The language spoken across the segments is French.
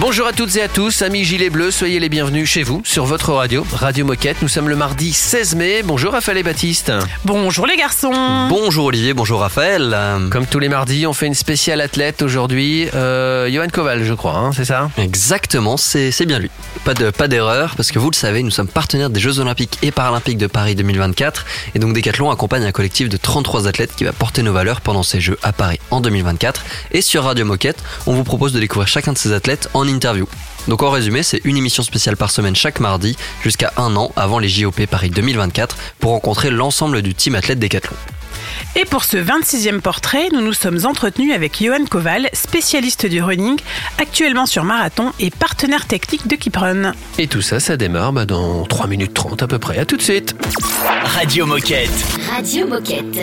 Bonjour à toutes et à tous, amis Gilets Bleus, soyez les bienvenus chez vous, sur votre radio, Radio Moquette. Nous sommes le mardi 16 mai. Bonjour Raphaël et Baptiste. Bonjour les garçons. Bonjour Olivier, bonjour Raphaël. Comme tous les mardis, on fait une spéciale athlète aujourd'hui. Euh, Johan Koval, je crois, hein, c'est ça? Exactement, c'est bien lui. Pas de pas d'erreur, parce que vous le savez, nous sommes partenaires des Jeux Olympiques et Paralympiques de Paris 2024. Et donc Decathlon accompagne un collectif de 33 athlètes qui va porter nos valeurs pendant ces Jeux à Paris en 2024. Et sur Radio Moquette, on vous propose de découvrir chacun de ces athlètes en interview. Donc en résumé, c'est une émission spéciale par semaine chaque mardi jusqu'à un an avant les JOP Paris 2024 pour rencontrer l'ensemble du team athlète Decathlon. Et pour ce 26e portrait, nous nous sommes entretenus avec Johan Koval, spécialiste du running, actuellement sur marathon et partenaire technique de Kiprun. Et tout ça, ça démarre bah, dans 3 minutes 30 à peu près. À tout de suite. Radio Moquette. Radio Moquette.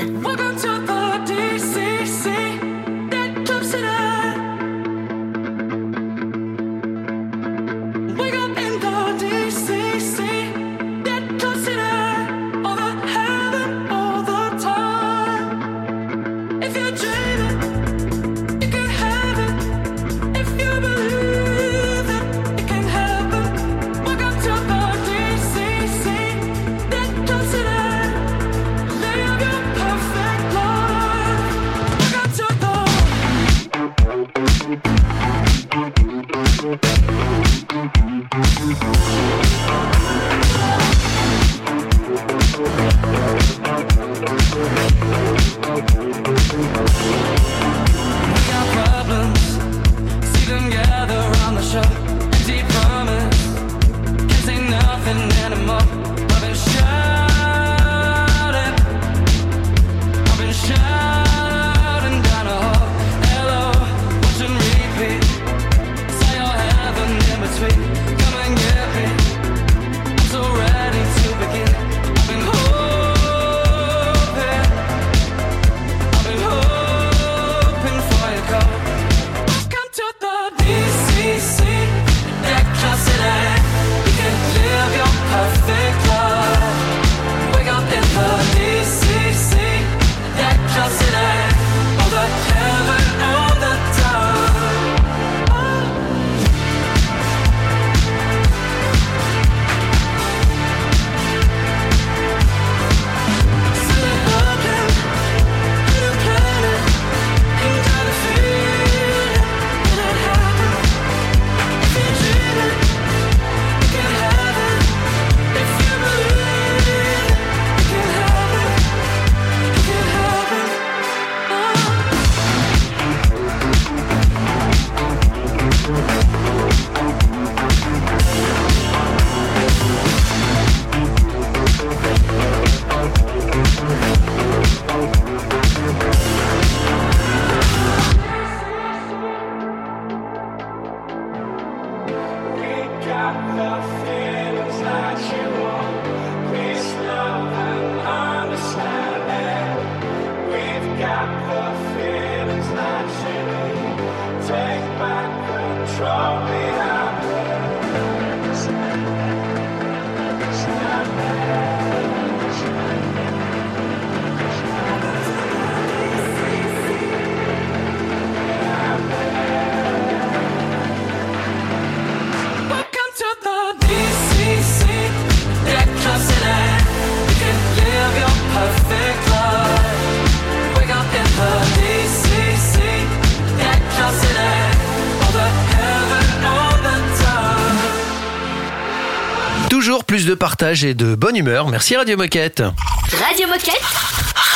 Partage et de bonne humeur. Merci Radio Moquette. Radio Moquette.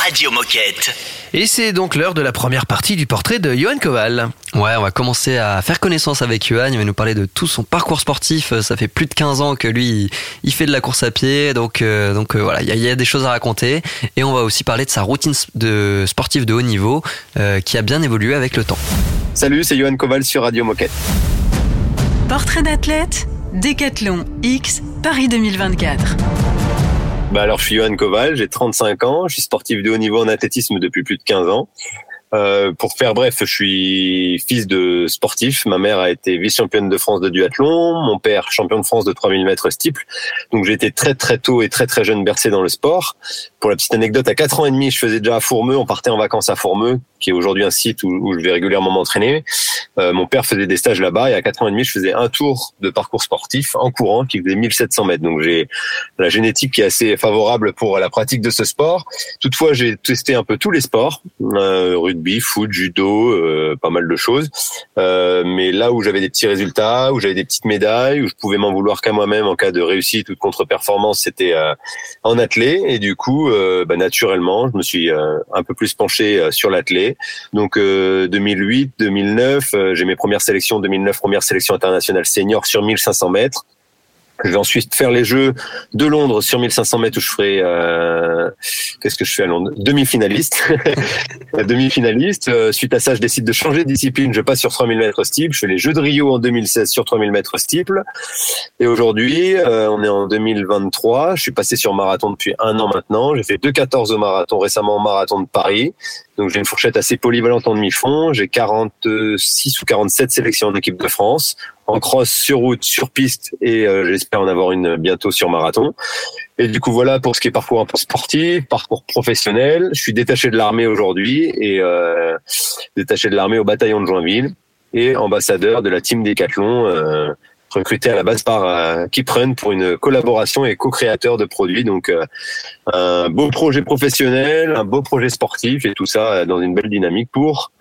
Radio Moquette. Et c'est donc l'heure de la première partie du portrait de Johan Koval. Ouais, on va commencer à faire connaissance avec Johan. Il va nous parler de tout son parcours sportif. Euh, Ça fait plus de 15 ans que lui, il- fait de la course à pied. Donc, euh, donc euh, voilà, il y, a- il y a des choses à raconter. Et on va aussi parler de sa routine de sportive de haut niveau euh, qui a bien évolué avec le temps. Salut, c'est Johan Koval sur Radio Moquette. Portrait d'athlète, Décathlon X, Paris 2024. Bah alors, je suis Johan Koval, j'ai 35 ans, je suis sportif de haut niveau en athlétisme depuis plus de 15 ans. Euh, pour faire bref, je suis fils de sportif. Ma mère a été vice-championne de France de duathlon, mon père champion de France de 3000 mètres steeple. Donc j'ai été très très tôt et très très jeune bercé dans le sport. Pour la petite anecdote, à 4 ans et demi, je faisais déjà à Fourmeux. On partait en vacances à Fourmeux, qui est aujourd'hui un site où, où je vais régulièrement m'entraîner. Euh, mon père faisait des stages là-bas et à 4 ans et demi, je faisais un tour de parcours sportif en courant qui faisait 1700 mètres. Donc j'ai la génétique qui est assez favorable pour la pratique de ce sport. Toutefois, j'ai testé un peu tous les sports, euh, rugby, foot, judo, euh, pas mal de choses. Euh, mais là où j'avais des petits résultats, où j'avais des petites médailles, où je pouvais m'en vouloir qu'à moi-même en cas de réussite ou de contre-performance, c'était euh, en athlée. Et du coup, euh, bah, naturellement, je me suis un peu plus penché sur l'athlée. Donc 2008, 2009, j'ai mes premières sélections, 2009 première sélection internationale senior sur 1500 mètres. Je vais ensuite faire les Jeux de Londres sur 1500 mètres où je ferai euh, qu'est-ce que je fais à Londres? Demi-finaliste, demi-finaliste. Euh, suite à ça, je décide de changer de discipline. Je passe sur 3000 mètres steeple. Je fais les Jeux de Rio en 2016 sur 3000 mètres steeple. Et aujourd'hui, euh, on est en 2023. Je suis passé sur marathon depuis un an maintenant. J'ai fait 2,14 au marathon récemment au marathon de Paris. Donc j'ai une fourchette assez polyvalente en demi-fond. J'ai 46 ou 47 sélections en équipe de France, en cross, sur route, sur piste, et euh, j'espère en avoir une bientôt sur marathon. Et du coup voilà pour ce qui est parcours un peu sportif, parcours professionnel. Je suis détaché de l'armée aujourd'hui et euh, détaché de l'armée au bataillon de Joinville et ambassadeur de la team Décathlon. Euh, recruté à la base par euh, Keep Run pour une collaboration et co-créateur de produits. Donc euh, un beau projet professionnel, un beau projet sportif et tout ça euh, dans une belle dynamique pour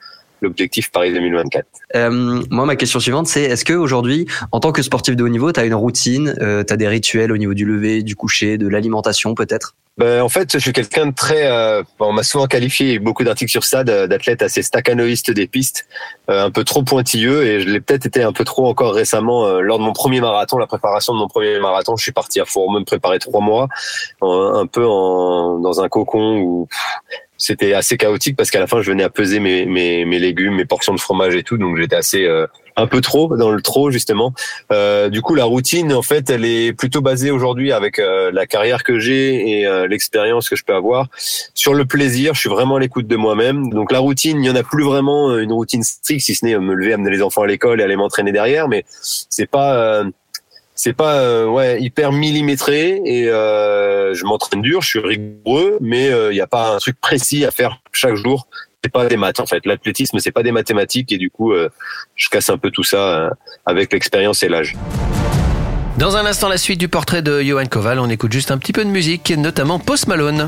l'objectif Paris 2024. Euh, moi, ma question suivante, c'est est-ce que aujourd'hui, en tant que sportif de haut niveau, tu as une routine, euh, tu as des rituels au niveau du lever, du coucher, de l'alimentation peut-être? Ben, en fait, je suis quelqu'un de très. Euh, on m'a souvent qualifié, beaucoup d'articles sur ça, d'athlète assez staccanoïste des pistes, euh, un peu trop pointilleux, et je l'ai peut-être été un peu trop encore récemment euh, lors de mon premier marathon, la préparation de mon premier marathon. Je suis parti à Fourmeux me préparer trois mois, un peu en, dans un cocon où pff, c'était assez chaotique parce qu'à la fin, je venais à peser mes, mes, mes légumes, mes portions de fromage et tout, donc j'étais assez euh, un peu trop dans le trop justement. Euh, du coup, la routine, en fait, elle est plutôt basée aujourd'hui avec euh, la carrière que j'ai et euh, l'expérience que je peux avoir sur le plaisir. Je suis vraiment à l'écoute de moi-même. Donc la routine, il y en a plus vraiment euh, une routine stricte, si ce n'est euh, me lever, amener les enfants à l'école et aller m'entraîner derrière. Mais c'est pas c'est pas euh, ouais hyper millimétré et euh, je m'entraîne dur, je suis rigoureux, mais il n'y a pas un truc précis à faire chaque jour. C'est pas des maths en fait. L'athlétisme c'est pas des mathématiques et du coup euh, je casse un peu tout ça euh, avec l'expérience et l'âge. Dans un instant, la suite du portrait de Johan Koval. On écoute juste un petit peu de musique, notamment Post Malone.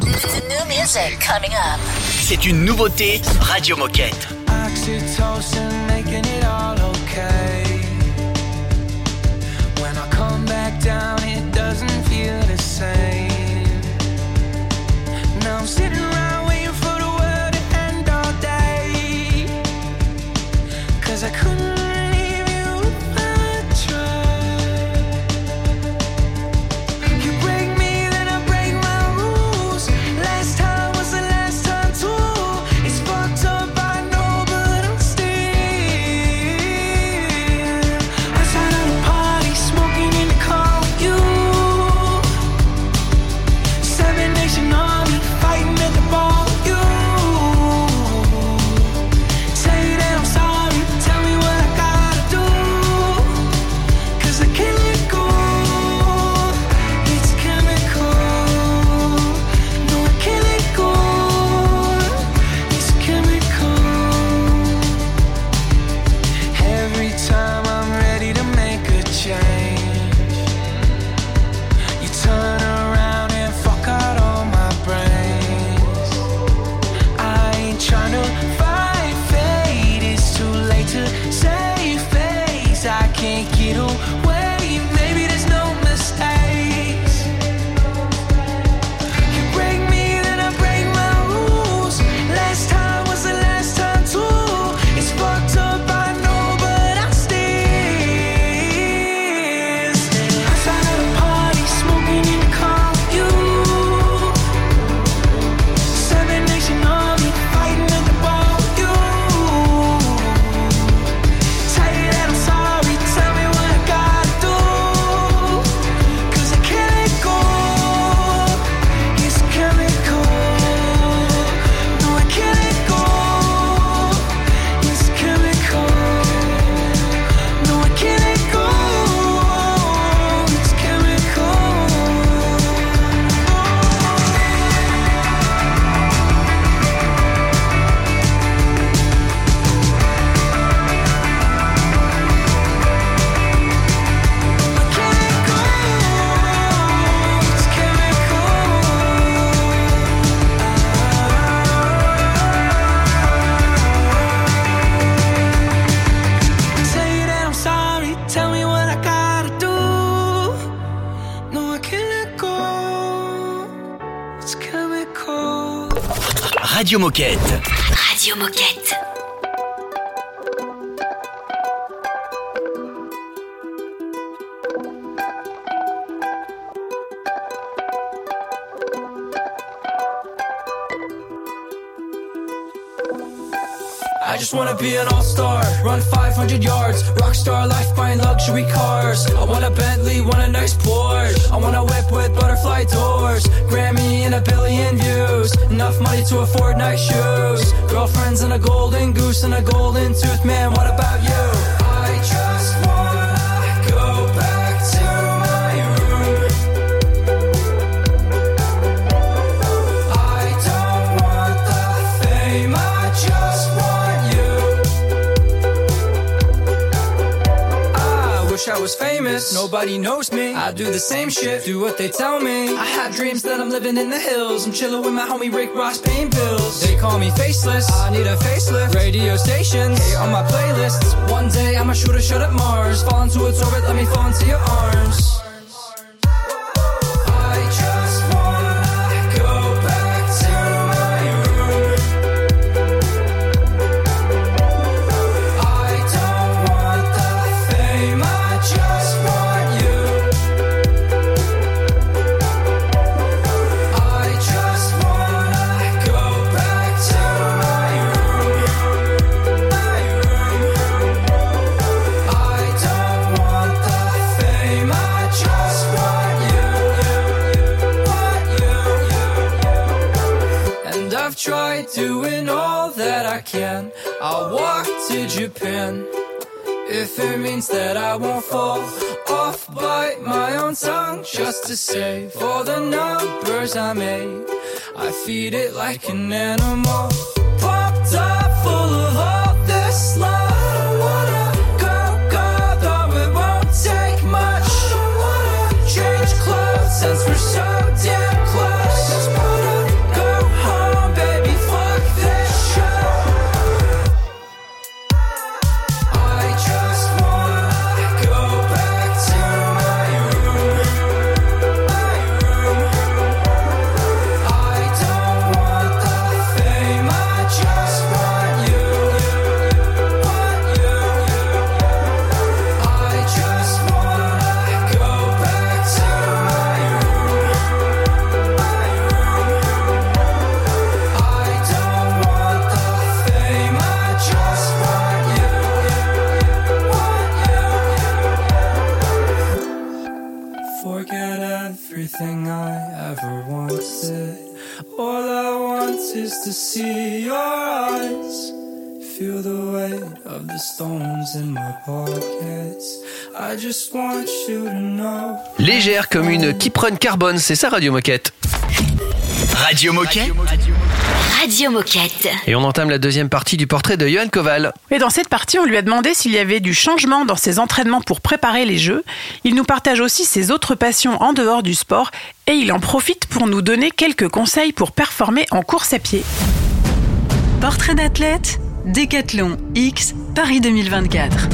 C'est une nouveauté Radio Moquette. Radio Moquette. Radio Moquette. I just wanna be an all-star, run 500 yards, rockstar life buying luxury cars. I want a Bentley, want a nice Porsche. I want a whip with butterfly doors, Grammy and a billion views. Enough money to afford nice shoes. Girlfriends and a golden goose and a golden tooth, man. What about you? Famous, nobody knows me. I do the same shit, do what they tell me. I have dreams that I'm living in the hills. I'm chilling with my homie Rick Ross paying bills. They call me faceless, I need a facelift. Radio stations, hate on my playlists. One day I'ma shoot a shot at Mars. Fall into its orbit, let me fall into your arms. Means that I won't fall off, bite my own tongue just to save all the numbers I made. I feed it like an animal. Légère comme une Kiprun carbone, c'est ça Radio Moquette. Radio Moquette. Radio Moquette. Et on entame la deuxième partie du portrait de Johan Koval. Et dans cette partie, on lui a demandé s'il y avait du changement dans ses entraînements pour préparer les Jeux. Il nous partage aussi ses autres passions en dehors du sport et il en profite pour nous donner quelques conseils pour performer en course à pied. Portrait d'athlète, Décathlon X, Paris 2024.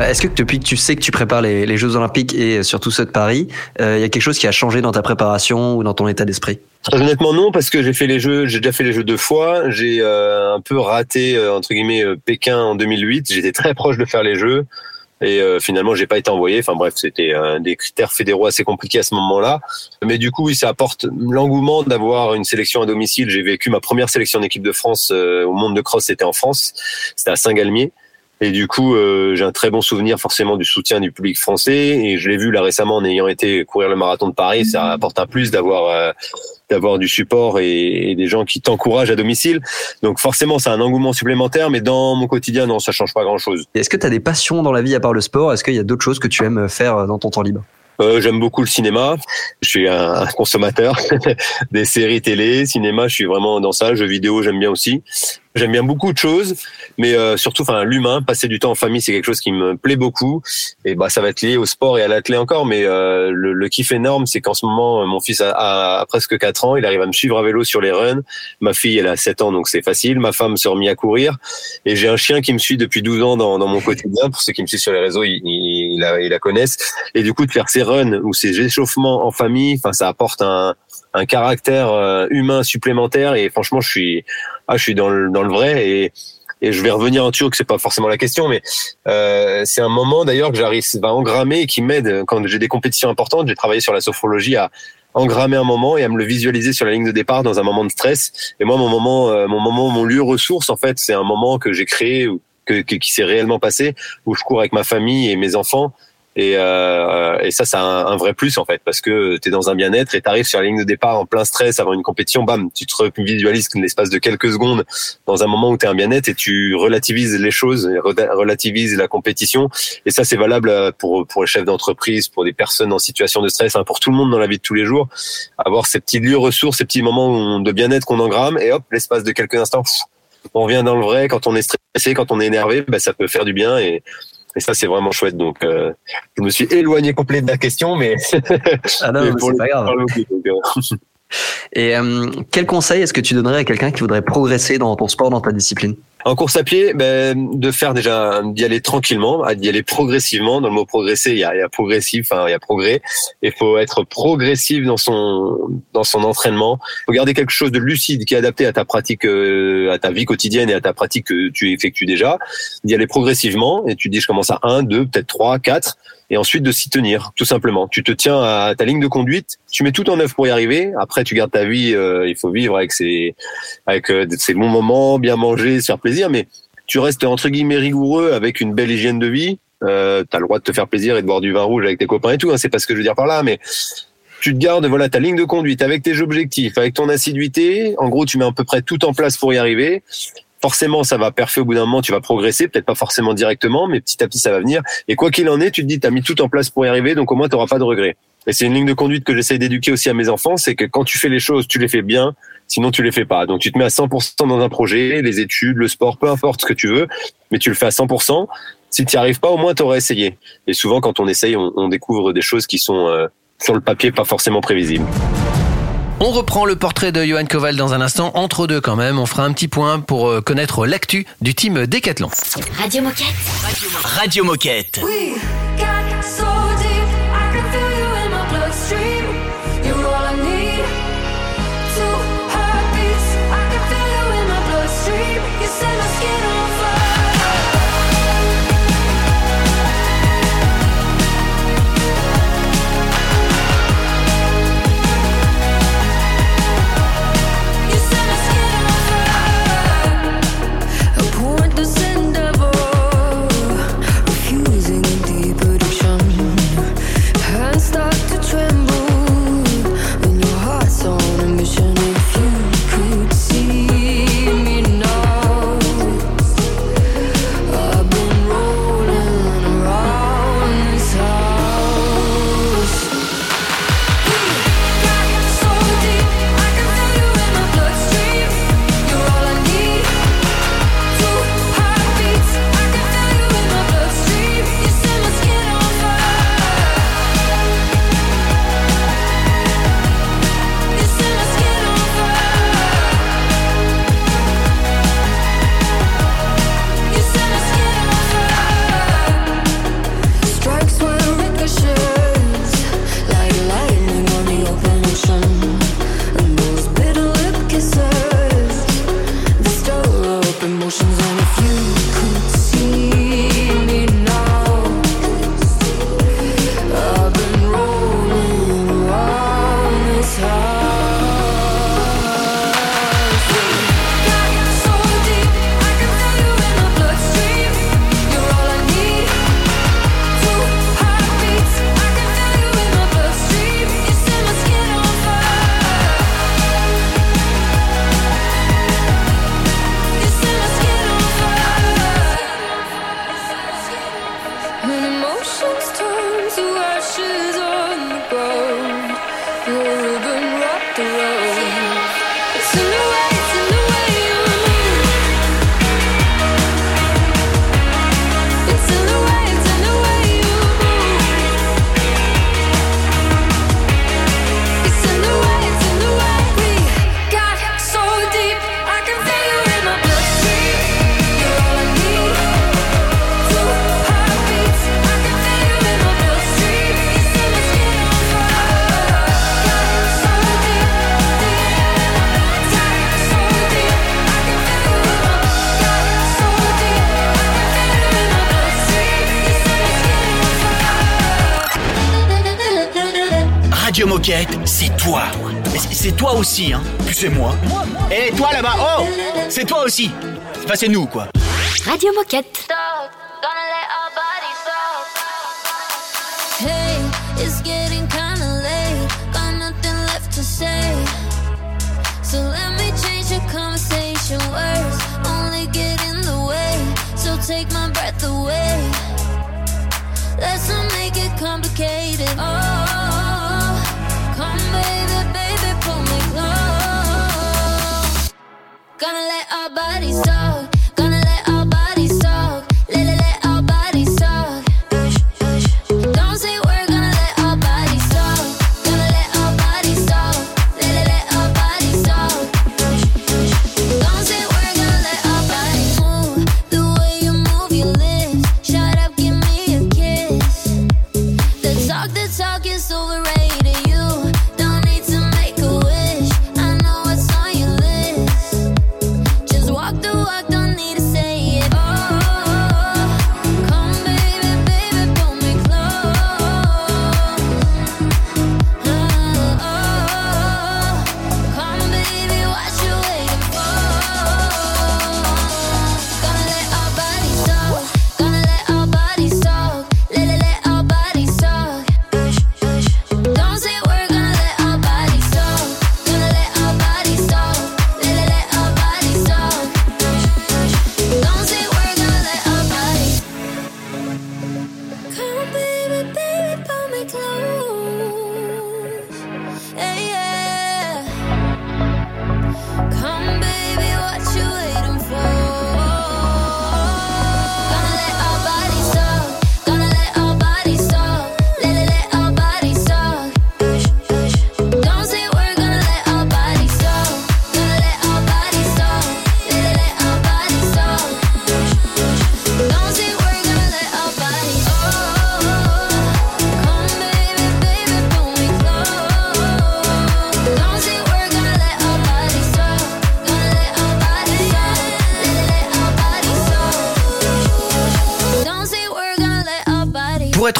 Est-ce que depuis que tu sais que tu prépares les, les Jeux Olympiques et surtout ceux de Paris, euh, il y a quelque chose qui a changé dans ta préparation ou dans ton état d'esprit? Très honnêtement non parce que j'ai fait les jeux, j'ai déjà fait les jeux deux fois. J'ai euh, un peu raté euh, entre guillemets euh, Pékin en 2008. J'étais très proche de faire les jeux et euh, finalement j'ai pas été envoyé. Enfin bref, c'était euh, des critères fédéraux assez compliqués à ce moment-là. Mais du coup, oui, ça apporte l'engouement d'avoir une sélection à domicile. J'ai vécu ma première sélection en équipe de France euh, au monde de cross, c'était en France, c'était à Saint-Galmier. Et du coup, euh, j'ai un très bon souvenir forcément du soutien du public français. Et je l'ai vu là récemment en ayant été courir le marathon de Paris. Ça apporte un plus d'avoir euh, d'avoir du support et, et des gens qui t'encouragent à domicile. Donc forcément, c'est un engouement supplémentaire. Mais dans mon quotidien, non, ça change pas grand-chose. Est-ce que tu as des passions dans la vie à part le sport? Est-ce qu'il y a d'autres choses que tu aimes faire dans ton temps libre? Euh, J'aime beaucoup le cinéma. Je suis un, consommateur des séries télé, cinéma. Je suis vraiment dans ça. Jeux vidéo, j'aime bien aussi. J'aime bien beaucoup de choses, mais euh, surtout, enfin, l'humain, passer du temps en famille, c'est quelque chose qui me plaît beaucoup. Et bah, ça va être lié au sport et à l'athlé encore, mais euh, le, le kiff énorme, c'est qu'en ce moment, mon fils a, a, presque 4 ans, il arrive à me suivre à vélo sur les runs. Ma fille, elle a 7 ans, donc c'est facile. Ma femme s'est remise à courir, et j'ai un chien qui me suit depuis 12 ans dans, dans mon quotidien. Pour ceux qui me suivent sur les réseaux, il, il, ils la, ils connaissent. Et du coup, de faire ces runs ou ces échauffements en famille, enfin, ça apporte un, un caractère euh, humain supplémentaire. Et franchement, je suis, ah, je suis dans le, dans le vrai. Et, et je vais revenir en Turc, c'est pas forcément la question, mais euh, c'est un moment d'ailleurs que j'arrive à engrammer et qui m'aide quand j'ai des compétitions importantes. J'ai travaillé sur la sophrologie à engrammer un moment et à me le visualiser sur la ligne de départ dans un moment de stress. Et moi, mon moment, euh, mon moment, mon lieu ressource, en fait, c'est un moment que j'ai créé que, que- qui s'est réellement passé où je cours avec ma famille et mes enfants. Et, euh, et ça, c'est un, un vrai plus en fait, parce que tu es dans un bien-être et tu arrives sur la ligne de départ en plein stress avant une compétition, bam, tu te visualises l'espace de quelques secondes dans un moment où tu es un bien-être et tu relativises les choses, relativises la compétition. Et ça, c'est valable euh, pour, pour les chefs d'entreprise, pour des personnes en situation de stress, hein, pour tout le monde dans la vie de tous les jours. Avoir ces petits lieux ressources, ces petits moments de bien-être qu'on engramme et hop, l'espace de quelques instants, on revient dans le vrai. Quand on est stressé, quand on est énervé, bah, ça peut faire du bien et, et ça, c'est vraiment chouette. Donc, euh, je me suis éloigné complet de la question, mais, Ah non, mais c'est pas grave. euh, Et euh, quel conseil est-ce que tu donnerais à quelqu'un qui voudrait progresser dans ton sport, dans ta discipline? En course à pied, ben, de faire déjà d'y aller tranquillement, d'y aller progressivement. Dans le mot progresser, il y a, progressif, enfin, il y a progrès. Il faut être progressif dans son dans son entraînement. Il faut garder quelque chose de lucide qui est adapté à ta pratique, euh, à ta vie quotidienne et à ta pratique que tu effectues déjà. D'y aller progressivement et tu dis je commence à 1, 2, peut-être 3, 4 et ensuite de s'y tenir, tout simplement. Tu te tiens à ta ligne de conduite, tu mets tout en œuvre pour y arriver. Après, tu gardes ta vie. euh, il faut vivre avec ses avec euh, ses bons moments, bien manger, se faire mais tu restes entre guillemets rigoureux avec une belle hygiène de vie. Euh, t'as le droit de te faire plaisir et de boire du vin rouge avec tes copains et tout. Hein, c'est pas ce que je veux dire par là, mais tu te gardes voilà ta ligne de conduite avec tes objectifs, avec ton assiduité. En gros, tu mets à peu près tout en place pour y arriver. Forcément, ça va parfait au bout d'un moment, tu vas progresser, peut-être pas forcément directement, mais petit à petit, ça va venir. Et quoi qu'il en est, tu te dis, tu as mis tout en place pour y arriver, donc au moins, tu pas de regrets. Et c'est une ligne de conduite que j'essaie d'éduquer aussi à mes enfants, c'est que quand tu fais les choses, tu les fais bien, sinon tu les fais pas. Donc tu te mets à 100% dans un projet, les études, le sport, peu importe ce que tu veux, mais tu le fais à 100%. Si tu n'y arrives pas, au moins tu aurais essayé. Et souvent, quand on essaye, on, on découvre des choses qui sont euh, sur le papier pas forcément prévisibles. On reprend le portrait de Johan Koval dans un instant, entre deux quand même. On fera un petit point pour euh, connaître l'actu du team Décathlon. Radio Moquette. Radio Moquette. Moquette, c'est toi. C'est toi aussi, hein. Puis c'est moi. Et toi là-bas, oh C'est toi aussi. Enfin, c'est nous, quoi. Radio Moquette. Hey, it's getting kinda late. Got nothing left to say. So let me change the conversation. Words only get in the way. So take my breath away. Let's not make it complicated. Oh, Gonna let our bodies talk.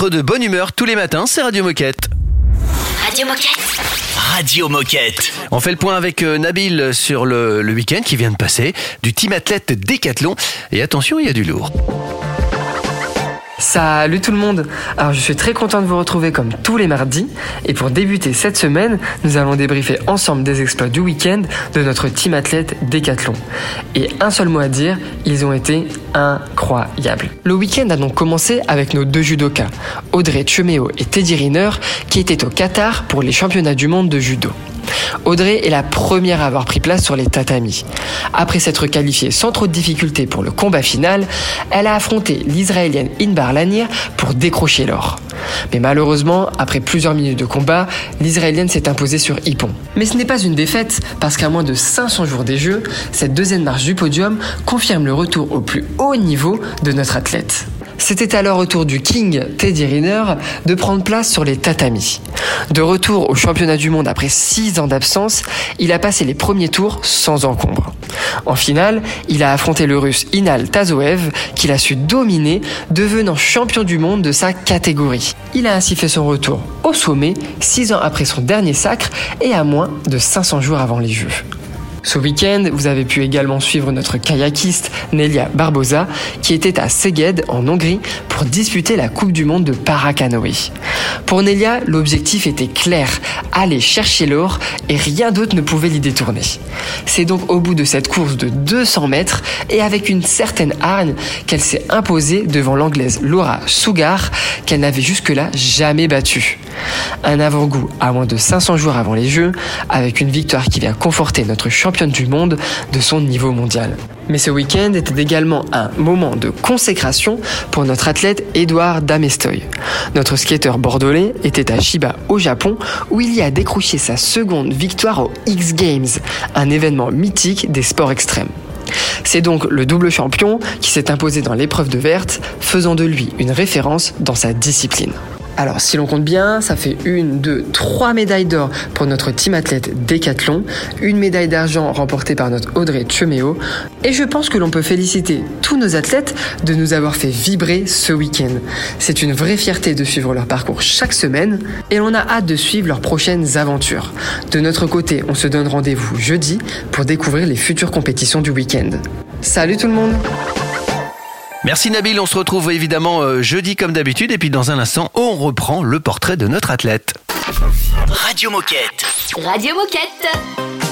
Être de bonne humeur tous les matins, c'est Radio Moquette. Radio Moquette. Radio Moquette. On fait le point avec euh, Nabil sur le, le week-end qui vient de passer, du team athlète Décathlon. Et attention, il y a du lourd. Salut tout le monde Alors je suis très content de vous retrouver comme tous les mardis et pour débuter cette semaine, nous allons débriefer ensemble des exploits du week-end de notre team athlète Décathlon. Et un seul mot à dire, ils ont été incroyables. Le week-end a donc commencé avec nos deux judokas, Audrey Cheméo et Teddy Riner, qui étaient au Qatar pour les championnats du monde de judo. Audrey est la première à avoir pris place sur les tatamis. Après s'être qualifiée sans trop de difficultés pour le combat final, elle a affronté l'Israélienne Inbar Lanier pour décrocher l'or. Mais malheureusement, après plusieurs minutes de combat, l'Israélienne s'est imposée sur Hippon. Mais ce n'est pas une défaite, parce qu'à moins de 500 jours des Jeux, cette deuxième marche du podium confirme le retour au plus haut niveau de notre athlète. C'était alors au tour du King Teddy Riner de prendre place sur les tatamis. De retour au championnat du monde après 6 ans d'absence, il a passé les premiers tours sans encombre. En finale, il a affronté le russe Inal Tazoev qu'il a su dominer, devenant champion du monde de sa catégorie. Il a ainsi fait son retour au sommet 6 ans après son dernier sacre et à moins de 500 jours avant les Jeux. Ce week-end, vous avez pu également suivre notre kayakiste Nelia Barbosa qui était à Szeged en Hongrie pour disputer la Coupe du Monde de paracanoë. Pour Nelia, l'objectif était clair, aller chercher l'or et rien d'autre ne pouvait l'y détourner. C'est donc au bout de cette course de 200 mètres et avec une certaine hargne qu'elle s'est imposée devant l'anglaise Laura Sugar qu'elle n'avait jusque-là jamais battue. Un avant-goût à moins de 500 jours avant les Jeux, avec une victoire qui vient conforter notre du monde de son niveau mondial. Mais ce week-end était également un moment de consécration pour notre athlète Edouard Damestoy. Notre skater bordelais était à Shiba au Japon où il y a décroché sa seconde victoire aux X Games, un événement mythique des sports extrêmes. C'est donc le double champion qui s'est imposé dans l'épreuve de verte, faisant de lui une référence dans sa discipline. Alors, si l'on compte bien, ça fait une, deux, trois médailles d'or pour notre team athlète Décathlon, une médaille d'argent remportée par notre Audrey Chuméo, et je pense que l'on peut féliciter tous nos athlètes de nous avoir fait vibrer ce week-end. C'est une vraie fierté de suivre leur parcours chaque semaine, et l'on a hâte de suivre leurs prochaines aventures. De notre côté, on se donne rendez-vous jeudi pour découvrir les futures compétitions du week-end. Salut tout le monde Merci Nabil, on se retrouve évidemment euh, jeudi comme d'habitude et puis dans un instant on reprend le portrait de notre athlète. Radio Moquette. Radio Moquette.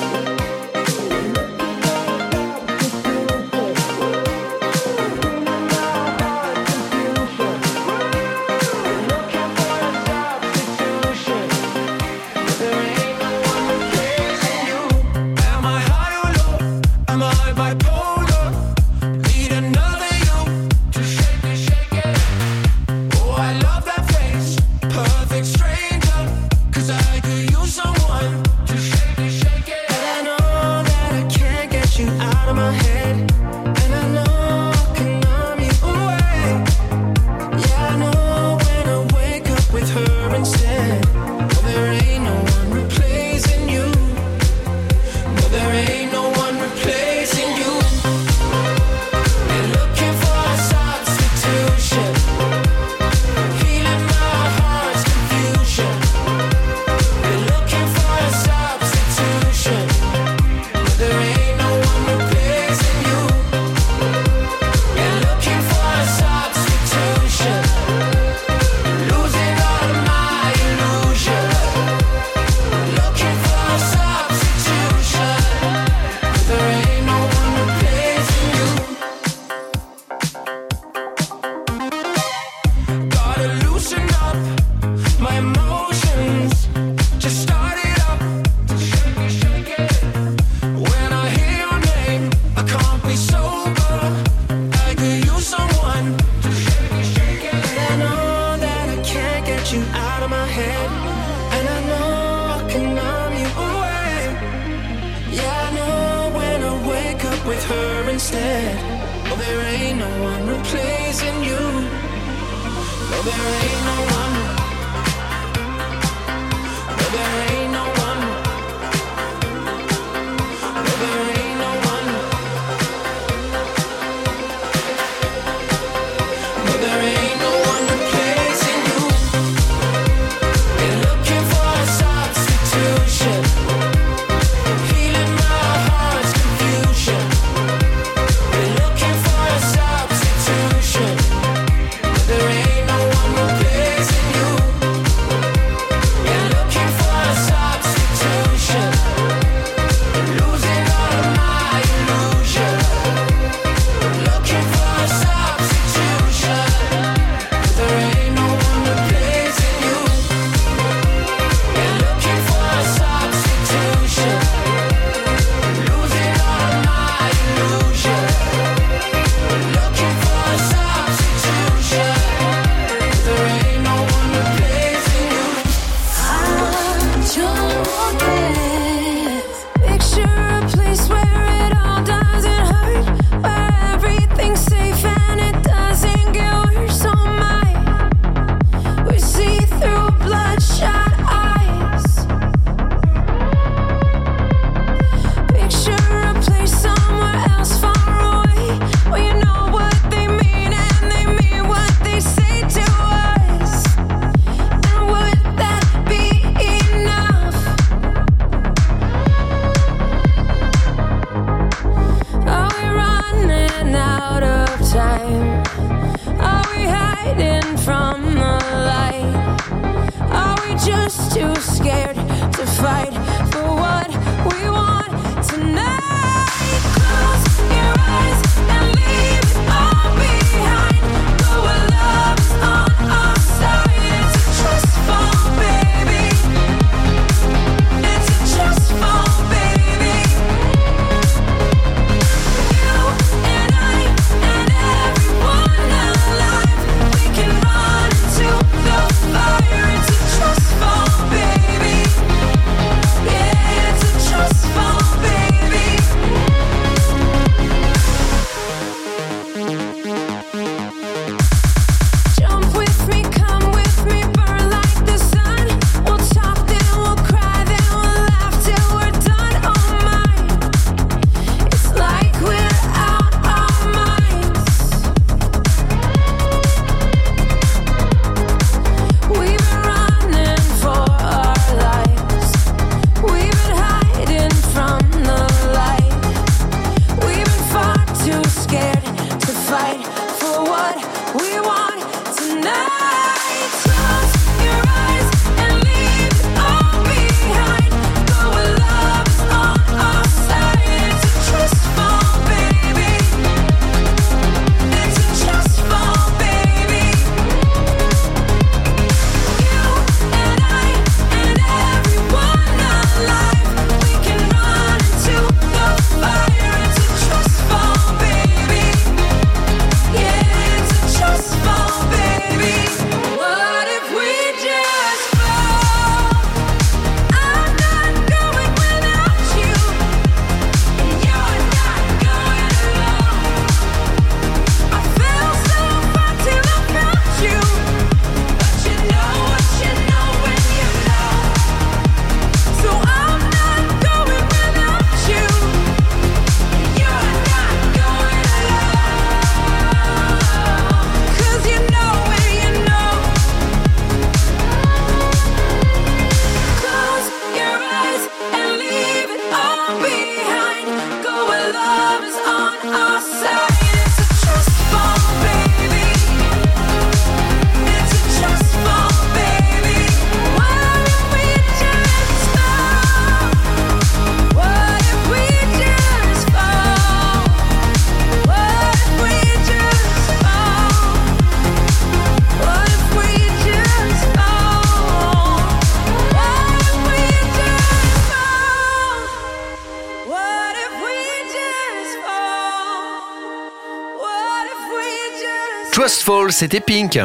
C'était Pink.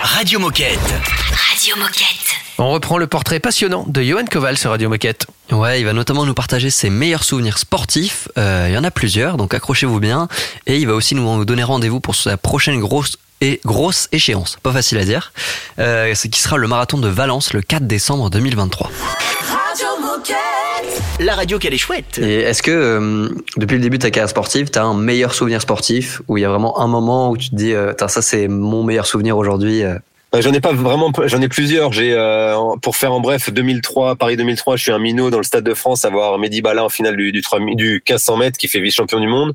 Radio Moquette. Radio Moquette. On reprend le portrait passionnant de Johan Koval sur Radio Moquette. Ouais, il va notamment nous partager ses meilleurs souvenirs sportifs. Euh, il y en a plusieurs, donc accrochez-vous bien. Et il va aussi nous donner rendez-vous pour sa prochaine grosse et grosse échéance. Pas facile à dire. Euh, c'est qui sera le marathon de Valence le 4 décembre 2023. La radio qu'elle est chouette. Et est-ce que euh, depuis le début de ta carrière sportive, tu as un meilleur souvenir sportif où il y a vraiment un moment où tu te dis, euh, ça c'est mon meilleur souvenir aujourd'hui. Euh, J'en ai pas vraiment, j'en ai plusieurs. J'ai, euh, pour faire en bref, 2003, Paris 2003, je suis un minot dans le Stade de France à voir Mehdi Bala en finale du, du, 3000 du 1500 mètres qui fait vice-champion du monde.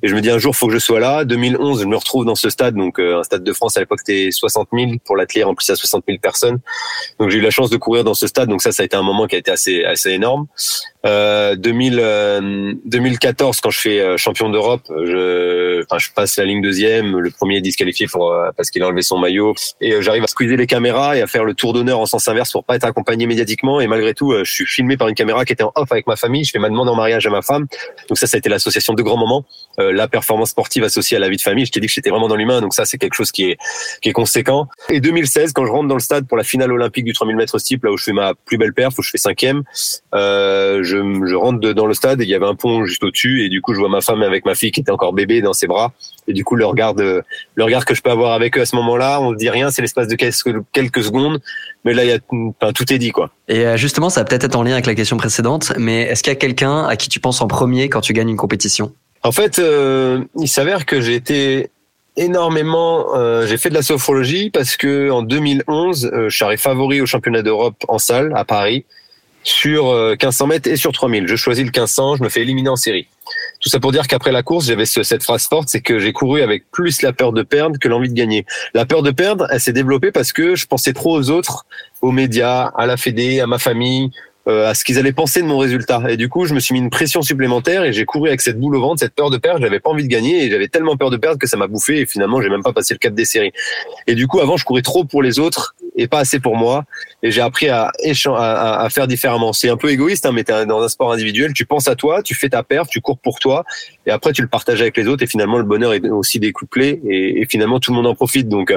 Et je me dis un jour, faut que je sois là. 2011, je me retrouve dans ce stade, donc euh, un Stade de France à l'époque c'était 60 000 pour l'athlète, en plus à 60 000 personnes. Donc j'ai eu la chance de courir dans ce stade, donc ça, ça a été un moment qui a été assez, assez énorme. Euh, 2000, euh, 2014, quand je fais euh, champion d'Europe, je, je passe la ligne deuxième, le premier est disqualifié pour euh, parce qu'il a enlevé son maillot, et euh, j'arrive à squeezer les caméras et à faire le tour d'honneur en sens inverse pour pas être accompagné médiatiquement. Et malgré tout, je suis filmé par une caméra qui était en off avec ma famille. Je fais ma demande en mariage à ma femme. Donc ça, ça a été l'association de grands moments, euh, la performance sportive associée à la vie de famille. Je t'ai dit que j'étais vraiment dans l'humain, donc ça, c'est quelque chose qui est qui est conséquent. Et 2016, quand je rentre dans le stade pour la finale olympique du 3000 mètres steeple, là où je fais ma plus belle perf, où je fais cinquième, je rentre de- dans le stade et il y avait un pont juste au-dessus et du coup je vois ma femme avec ma fille qui était encore bébé dans ses bras et du coup le regard de, le regard que je peux avoir avec eux à ce moment-là, on ne dit rien, c'est l'espace de quelques, quelques secondes, mais là il y a enfin, tout est dit quoi. Et euh, justement, ça va peut-être être en lien avec la question précédente, mais est-ce qu'il y a quelqu'un à qui tu penses en premier quand tu gagnes une compétition? En fait, euh, il s'avère que j'ai été énormément, euh, j'ai fait de la sophrologie parce que en 2011, euh, je suis arrivé favori au championnat d'Europe en salle à Paris sur euh, 1500 mètres et sur 3000. Je choisis le 1500, je me fais éliminer en série. Tout ça pour dire qu'après la course, j'avais ce- cette phrase forte, c'est que j'ai couru avec plus la peur de perdre que l'envie de gagner. La peur de perdre, elle s'est développée parce que je pensais trop aux autres, aux médias, à la Fédé, à ma famille, euh, à ce qu'ils allaient penser de mon résultat. Et du coup, je me suis mis une pression supplémentaire et j'ai couru avec cette boule au ventre, cette peur de perdre. J'avais pas envie de gagner et j'avais tellement peur de perdre que ça m'a bouffé et finalement, j'ai même pas passé le cap des séries. Et du coup, avant, je courais trop pour les autres et pas assez pour moi. Et j'ai appris à, à, à- faire différemment. C'est un peu égoïste, hein, mais t'es dans un sport individuel, tu penses à toi, tu fais ta perf, tu cours pour toi, et après tu le partages avec les autres. Et finalement, le bonheur est aussi découplé, et, et finalement tout le monde en profite. Donc,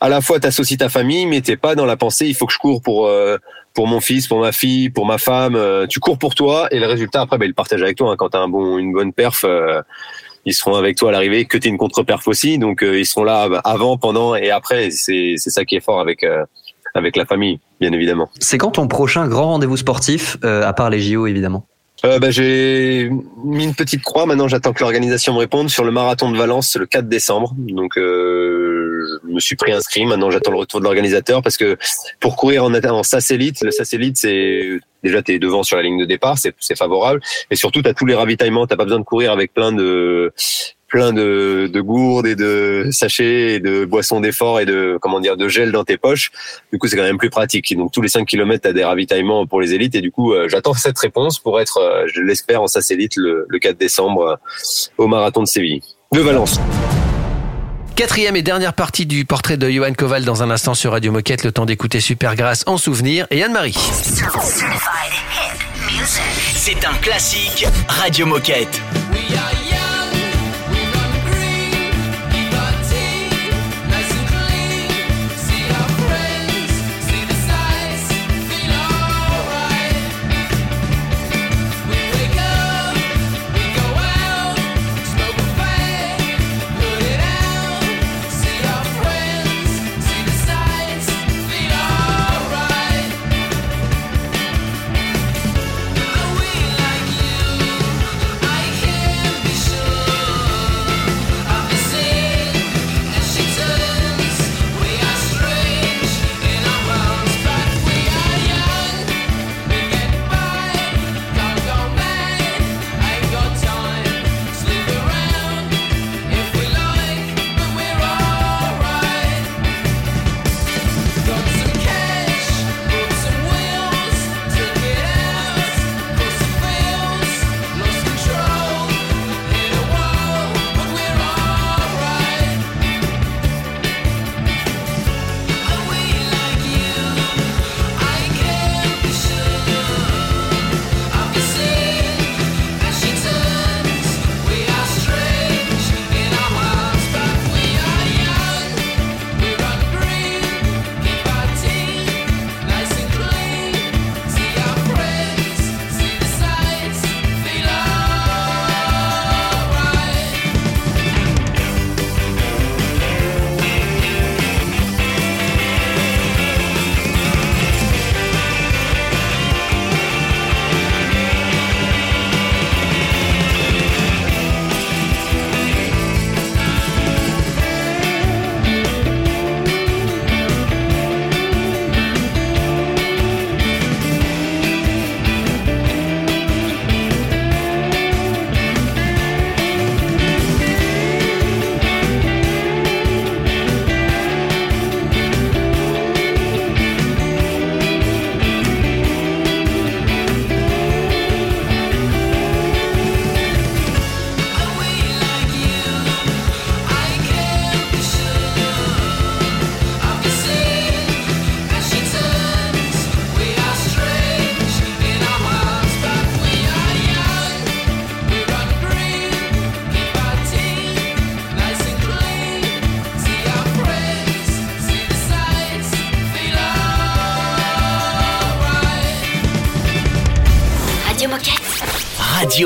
à la fois t'associes ta famille, mais t'es pas dans la pensée. Il faut que je cours pour euh, pour mon fils, pour ma fille, pour ma femme. Euh, tu cours pour toi, et le résultat après, ben, il le partage avec toi. hein. Quand t'as un bon, une bonne perf. euh, ils seront avec toi à l'arrivée, que tu une contre-perf aussi, donc euh, ils seront là avant, pendant et après. C'est c'est ça qui est fort avec avec la famille, bien évidemment. C'est quand ton prochain grand rendez-vous sportif, à part les JO évidemment? Euh, bah, j'ai mis une petite croix. Maintenant, j'attends que l'organisation me réponde sur le marathon de Valence le 4 décembre. Donc, euh, je me suis pris inscrit. Maintenant, j'attends le retour de l'organisateur parce que pour courir en, en SAS Elite, le SAS Elite, c'est déjà t'es devant sur la ligne de départ, c'est favorable. Et surtout, t'as tous les ravitaillements. T'as pas besoin de courir avec plein de plein de, de gourdes et de sachets et de boissons d'effort et de comment dire de gel dans tes poches. Du coup, c'est quand même plus pratique. Donc tous les 5 km, tu as des ravitaillements pour les élites et du coup, euh, j'attends cette réponse pour être, euh, je l'espère, en SAS Élite le, le 4 décembre euh, au marathon de Séville, de Valence. Quatrième et dernière partie du portrait de Johan Koval dans un instant sur Radio Moquette, le temps d'écouter Supergrass en souvenir et Anne-Marie. C'est un classique Radio Moquette.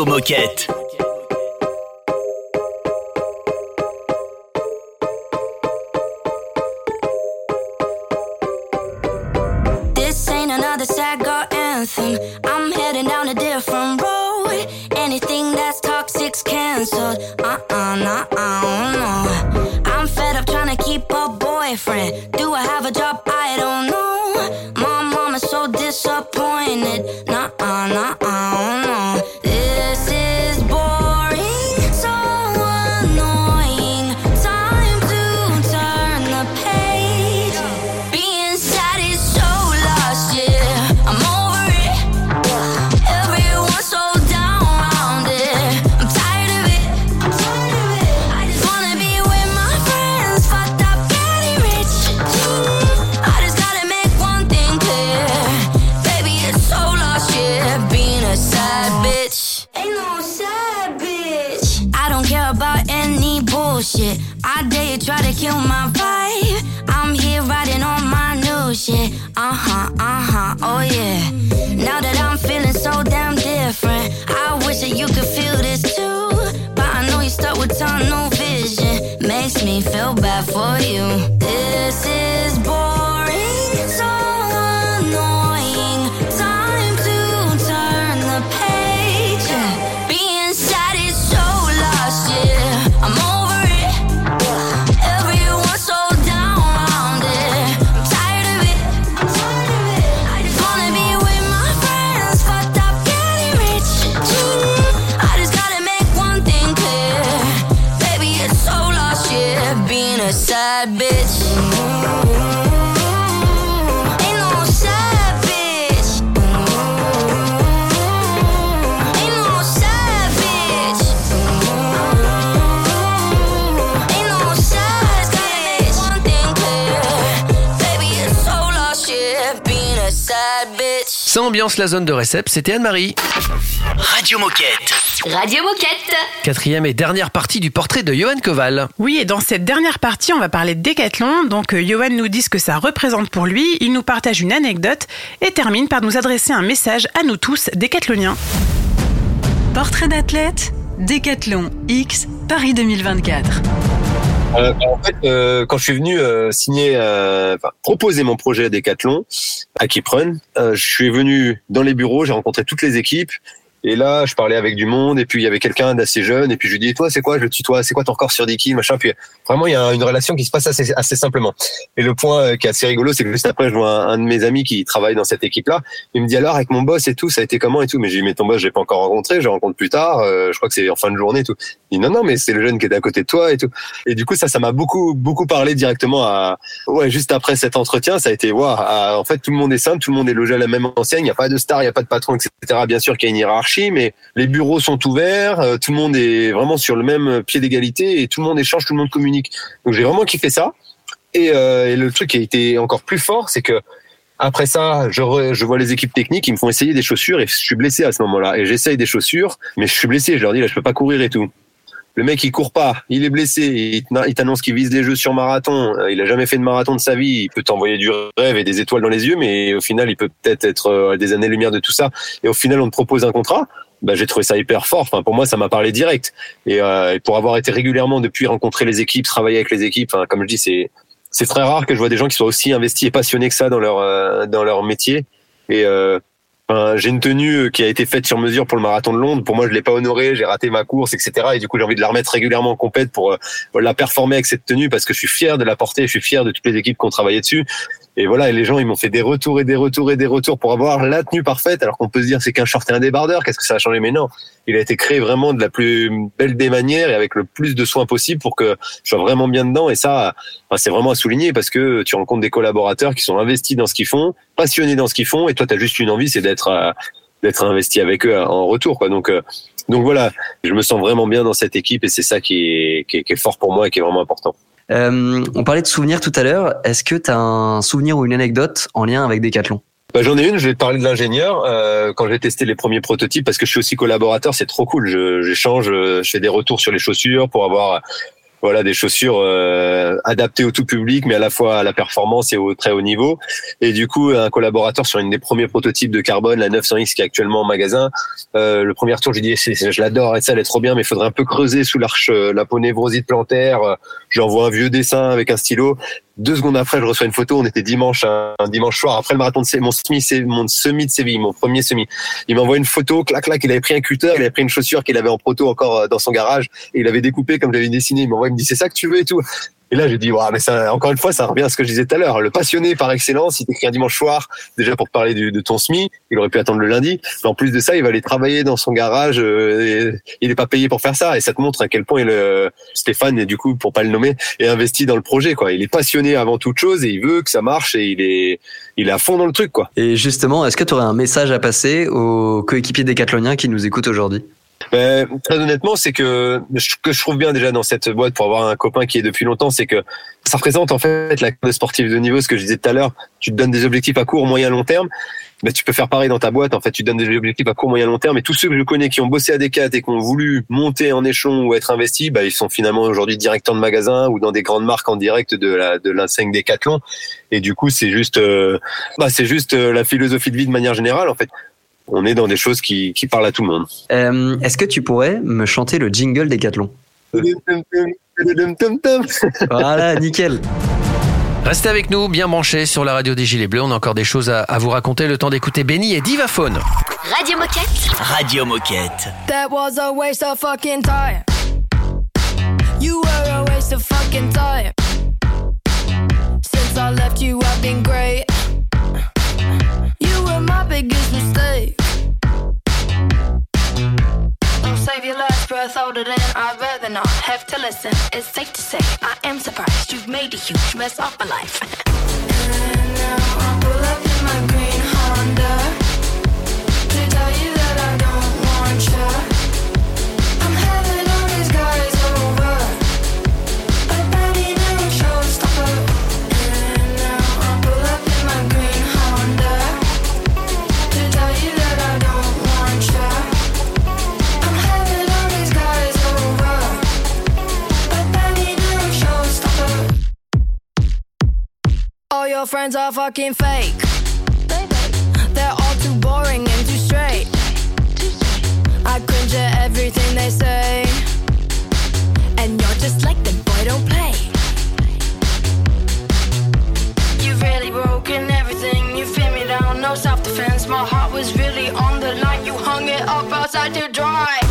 Radio Moquette. This ain't another sad girl anthem. I'm heading down a different road. Anything that's toxic's canceled. Ça ambiance la zone de récep, c'était Anne-Marie. Radio Moquette. Radio Moquette. Quatrième et dernière partie du portrait de Johan Koval. Oui, et dans cette dernière partie, on va parler de décathlon. Donc, euh, Johan nous dit ce que ça représente pour lui. Il nous partage une anecdote et termine par nous adresser un message à nous tous, décathloniens. Portrait d'athlète, Décathlon X, Paris 2024. Euh, en fait, euh, quand je suis venu euh, signer, euh, proposer mon projet à Decathlon, à Kiprun, euh, je suis venu dans les bureaux, j'ai rencontré toutes les équipes. Et là, je parlais avec du monde, et puis il y avait quelqu'un d'assez jeune, et puis je lui dis, toi, c'est quoi Je le tutoie, c'est quoi ton record sur 10 kills, machin. Puis vraiment, il y a une relation qui se passe assez, assez simplement. Et le point euh, qui est assez rigolo, c'est que juste après, je vois un, de mes amis qui travaille dans cette équipe-là. Il me dit alors, avec mon boss et tout, ça a été comment et tout? Mais j'ai dit, mais ton boss, je l'ai pas encore rencontré, je le rencontre plus tard. euh, je crois que c'est en fin de journée et tout. Il dit, non, non, mais c'est le jeune qui est à côté de toi et tout. Et du coup, ça, ça m'a beaucoup, beaucoup parlé directement à, ouais, juste après cet entretien, ça a été, waouh, en fait, tout le monde est simple, tout le monde est logé à la même enseigne, il n'y a pas de star, il n'y a pas de patron, etc. Bien sûr qu'il y a une hiérarchie, mais les bureaux sont ouverts, euh, tout le monde est vraiment sur le même pied d'égalité et tout le monde échange, tout le monde communique. Donc j'ai vraiment kiffé ça. Et, euh, et le truc qui a été encore plus fort, c'est que après ça, je, vois les équipes techniques, ils me font essayer des chaussures et je suis blessé à ce moment-là. Et j'essaye des chaussures, mais je suis blessé. Je leur dis là, je peux pas courir et tout. Le mec, il court pas, il est blessé, il t'annonce qu'il vise les jeux sur marathon. Euh, Il a jamais fait de marathon de sa vie. Il peut t'envoyer du rêve et des étoiles dans les yeux, mais au final, il peut peut-être être euh, à des années-lumière de tout ça. Et au final, on te propose un contrat. Bah, j'ai trouvé ça hyper fort. Enfin, pour moi, ça m'a parlé direct. Et, euh, pour avoir été régulièrement depuis rencontrer les équipes, travailler avec les équipes, enfin, comme je dis, c'est c'est très rare que je vois des gens qui soient aussi investis et passionnés que ça dans leur euh, dans leur métier. Et euh, j'ai une tenue qui a été faite sur mesure pour le marathon de Londres. Pour moi, je l'ai pas honorée, j'ai raté ma course, etc. Et du coup, j'ai envie de la remettre régulièrement en compète pour euh, la performer avec cette tenue parce que je suis fier de la porter, je suis fier de toutes les équipes qui ont travaillé dessus. Et voilà, et les gens, ils m'ont fait des retours et des retours et des retours pour avoir la tenue parfaite, alors qu'on peut se dire c'est qu'un short et un débardeur, qu'est-ce que ça a changé? Mais non, il a été créé vraiment de la plus belle des manières et avec le plus de soins possible pour que je sois vraiment bien dedans. Et ça, c'est vraiment à souligner parce que tu rencontres des collaborateurs qui sont investis dans ce qu'ils font, passionnés dans ce qu'ils font, et toi, tu as juste une envie, c'est d'être euh, d'être investi avec eux en retour. Quoi. Donc, euh, donc voilà, je me sens vraiment bien dans cette équipe et c'est ça qui est, qui est, qui est fort pour moi et qui est vraiment important. Euh, on parlait de souvenirs tout à l'heure. Est-ce que tu as un souvenir ou une anecdote en lien avec Decathlon? Bah, J'en ai une, je vais te parler de l'ingénieur. Euh, quand j'ai testé les premiers prototypes, parce que je suis aussi collaborateur, c'est trop cool. J'échange, euh, je fais des retours sur les chaussures pour avoir voilà des chaussures euh, adaptées au tout public, mais à la fois à la performance et au très haut niveau. Et du coup, un collaborateur sur une des premiers prototypes de carbone, la 900X qui est actuellement en magasin, euh, le premier tour, j'ai dit je l'adore, et ça elle est trop bien, mais il faudrait un peu creuser sous l'arche, euh, la ponévrosite plantaire. Euh, J'envoie un vieux dessin avec un stylo. Deux secondes après, je reçois une photo. On était dimanche, un, un dimanche soir après le marathon de mon semi, mon semi de Séville, mon premier semi. Il m'envoie une photo, clac clac. Il avait pris un cutter, il avait pris une chaussure qu'il avait en proto encore euh, dans son garage et il avait découpé comme j'avais dessiné. Il m'envoie, il me dit c'est ça que tu veux et tout. Et là, j'ai dit, waouh, mais ça, encore une fois, ça revient à ce que je disais tout à l'heure. Le passionné par excellence, il t'écrit un dimanche soir, déjà pour parler du- de ton SMI. Il aurait pu attendre le lundi. Mais en plus de ça, il va aller travailler dans son garage. euh, il n'est pas payé pour faire ça. Et ça te montre à quel point il, euh, Stéphane, et du coup, pour pas le nommer, est investi dans le projet, quoi. Il est passionné avant toute chose et il veut que ça marche et il est, il est à fond dans le truc, quoi. Et justement, est-ce que tu aurais un message à passer aux coéquipiers décathloniens qui nous écoutent aujourd'hui? Ben, très honnêtement, c'est que ce que je trouve bien déjà dans cette boîte pour avoir un copain qui est depuis longtemps, c'est que ça représente en fait la carte de sportif de niveau, ce que je disais tout à l'heure. Tu te donnes des objectifs à court, moyen, long terme. Ben, tu peux faire pareil dans ta boîte. En fait, tu te donnes des objectifs à court, moyen, long terme. Et tous ceux que je connais qui ont bossé à Decat et qui ont voulu monter en échelon ou être investis, ben, ils sont finalement aujourd'hui directeurs de magasin ou dans des grandes marques en direct de la de l'enseigne Decathlon. Et du coup, c'est juste, euh, bah, c'est juste euh, la philosophie de vie de manière générale. En fait, on est dans des choses qui, qui parlent à tout le monde. Euh, Est-ce que tu pourrais me chanter le jingle Décathlon Voilà, nickel. Restez avec nous, bien branchés sur la radio des Gilets Bleus. On a encore des choses à, à vous raconter. Le temps d'écouter Benny et Divaphone. Radio Moquette. Radio Moquette. That was a waste of fucking time. You were a waste of fucking time. Since I left you, I've been great. Older than I'd rather not have to listen. It's safe to say I am surprised you've made a huge mess of my life. And now I pull up in my green Honda All your friends are fucking fake. They're all too boring and too straight. I cringe at everything they say. And you're just like them, boy, don't play. You've really broken everything. You feel me down, no self defense. My heart was really on the line. You hung it up outside to dry.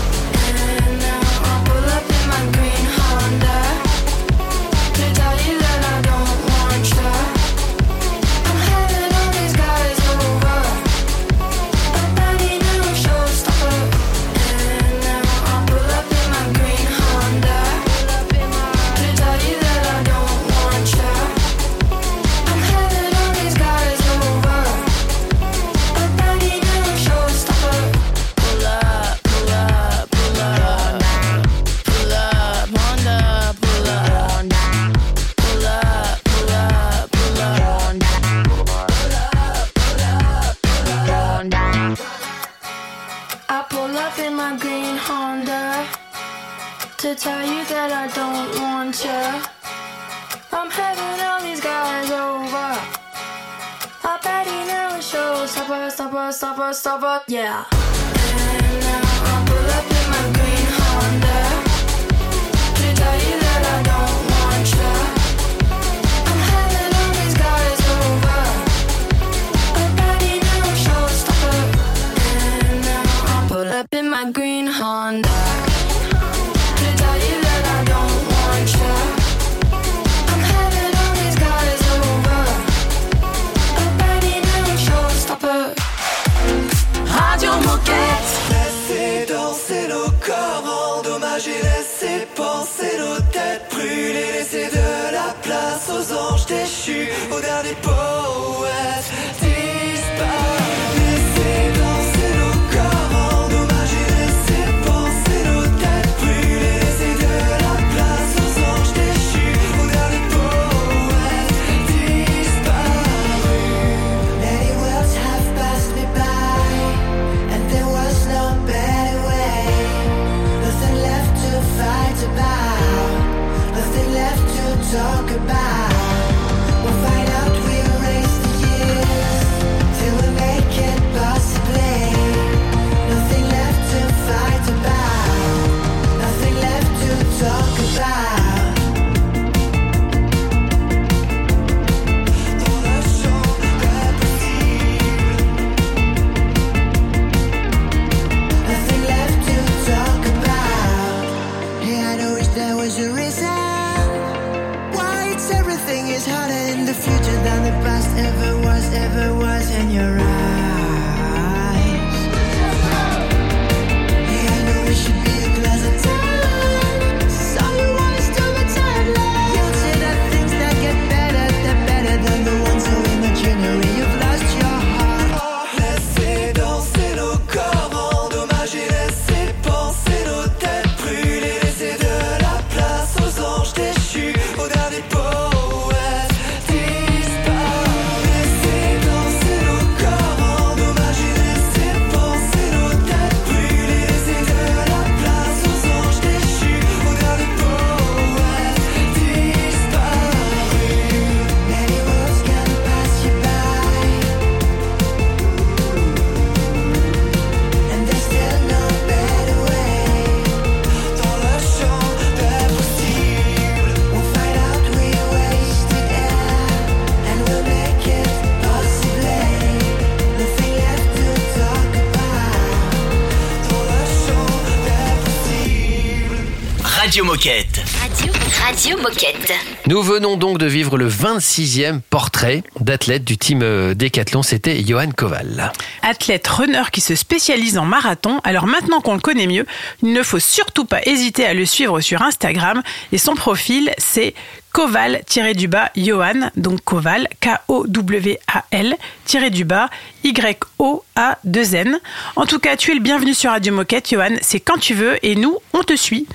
Radio Moquette. Radio, Radio Moquette. Nous venons donc de vivre le 26e portrait d'athlète du team euh, Décathlon. C'était Johan Koval. Athlète runner qui se spécialise en marathon, alors maintenant qu'on le connaît mieux, il ne faut surtout pas hésiter à le suivre sur Instagram et son profil c'est Koval-du-bas Johan, donc Koval, K-O-W-A-L, tiré du bas, Y-O-A-2-N. En tout cas, tu es le bienvenu sur Radio Moquette, Johan, c'est quand tu veux et nous, on te suit.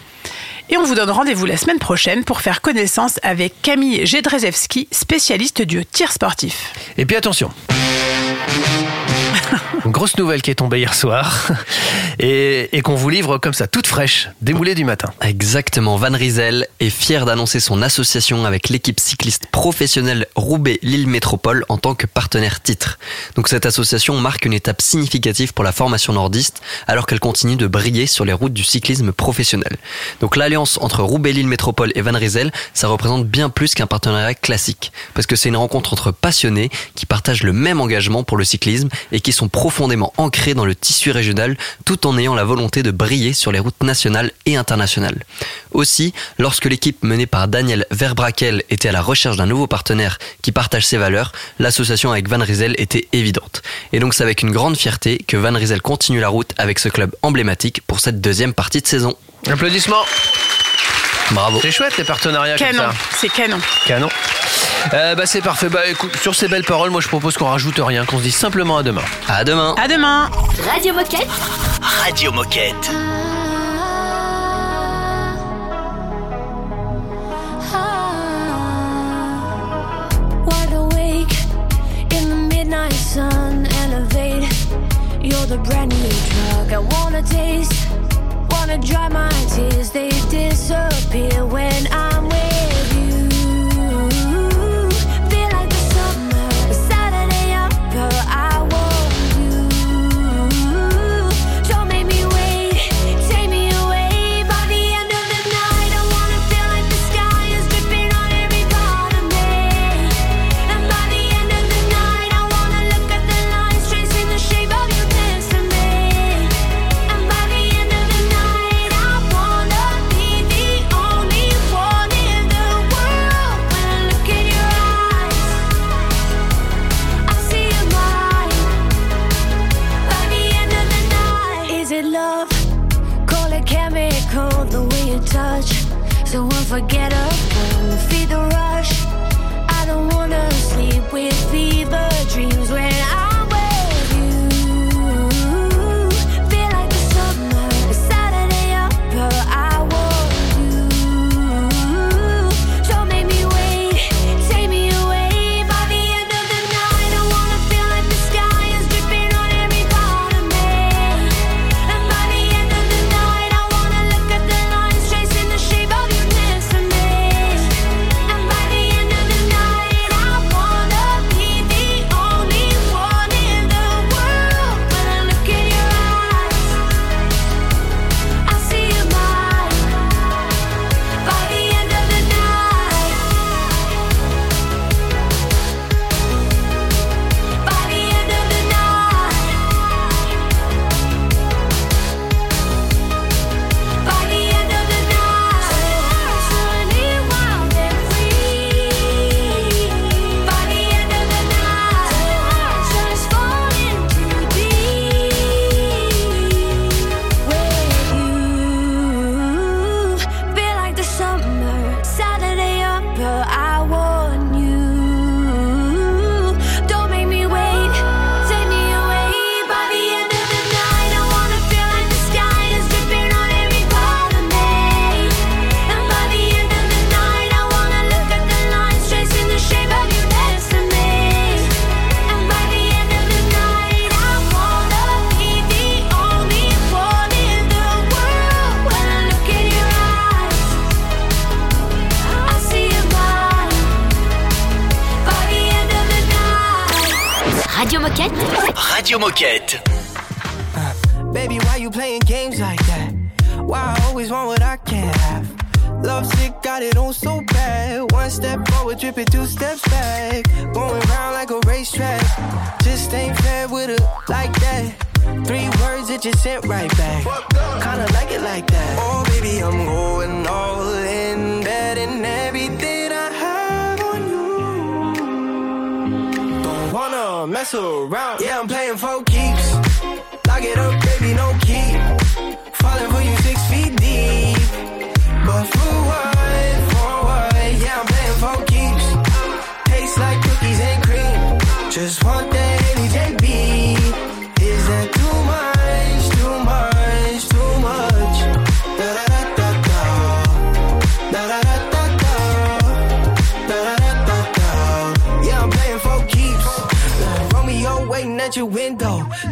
Et on vous donne rendez-vous la semaine prochaine pour faire connaissance avec Camille Jedrzejewski, spécialiste du tir sportif. Et puis attention. Une grosse nouvelle qui est tombée hier soir et, qu'on vous livre comme ça, toute fraîche, démoulée du matin. Exactement, Van Riesel est fier d'annoncer son association avec l'équipe cycliste professionnelle Roubaix-Lille Métropole en tant que partenaire titre. Donc cette association marque une étape significative pour la formation nordiste alors qu'elle continue de briller sur les routes du cyclisme professionnel. Donc l'alliance entre Roubaix-Lille Métropole et Van Riesel, ça représente bien plus qu'un partenariat classique parce que c'est une rencontre entre passionnés qui partagent le même engagement pour le cyclisme et qui sont profondément ancrés dans le tissu régional tout en ayant la volonté de briller sur les routes nationales et internationales. Aussi, lorsque l'équipe menée par Daniel Verbrakel était à la recherche d'un nouveau partenaire qui partage ses valeurs, l'association avec Van Riesel était évidente. Et donc c'est avec une grande fierté que Van Riesel continue la route avec ce club emblématique pour cette deuxième partie de saison. Applaudissements. Bravo. C'est chouette les partenariats comme Canon, ça. c'est canon. Canon. Euh, bah c'est parfait. Bah écoute, sur ces belles paroles, moi je propose qu'on rajoute rien, qu'on se dise simplement à demain. À demain. À demain. Radio Moquette. Radio Moquette. Wide awake in the midnight sun, elevate. You're the brand new drug I wanna taste. Wanna dry my tears, they disappear when I'm with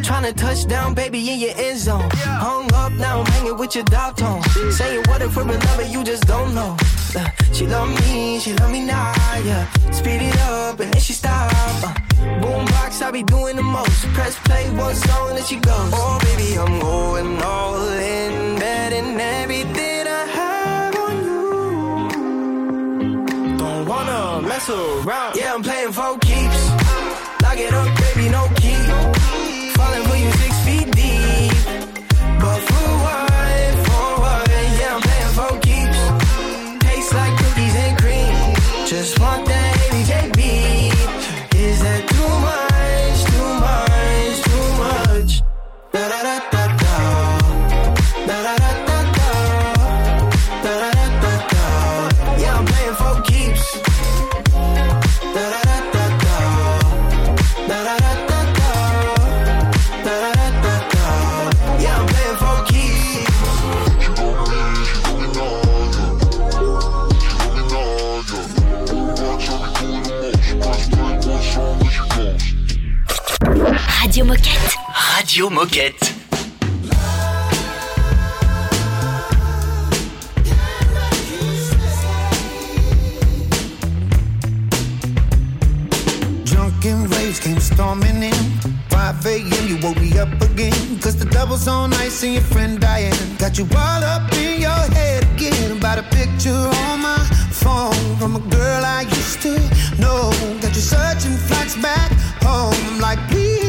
Trying to touch down, baby, in your end zone. Hung up, now I'm hanging with your dog tone. Saying what if we're in love you just don't know. Uh, she love me, she love me now, yeah. Speed it up and then she stop. Uh, boombox, I be doing the most. Press play, one song, then she goes. Oh, baby, I'm going all in. Betting everything I have on you. Don't wanna mess around. Yeah, I'm playing for keeps. Lock it up, baby, no key. Radio Moquette. Drunken waves came storming in. 5 a.m. You woke me up again. Cause the double's on ice and your friend Diane got you all up in your head again. About a picture on my phone from a girl I used to know. Got you searching flights back home. I'm like, please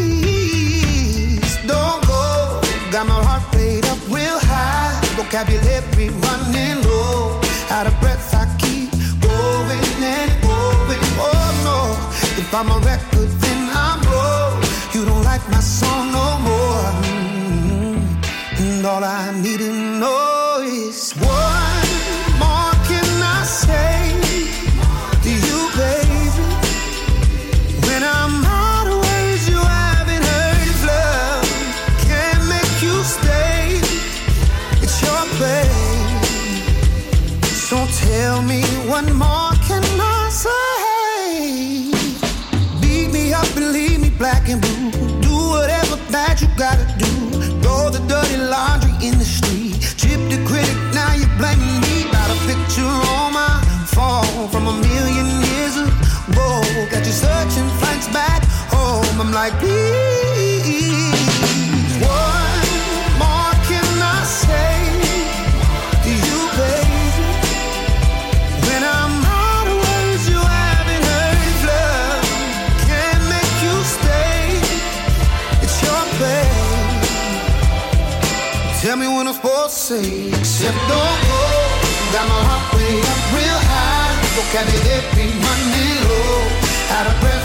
don't go. Got my heart rate up real high. Vocabulary running low. Out of breath, I keep going and going. Oh no. If I'm a record, then I'm broke. You don't like my song no more. Mm. And all I need to know like, please, what more can I say to you, baby? When I'm out of words, you haven't heard love can't make you stay. It's your pain. Tell me when I'm supposed to say, except don't go. Got my heart way up real high. Vocabulary running low. Out of breath,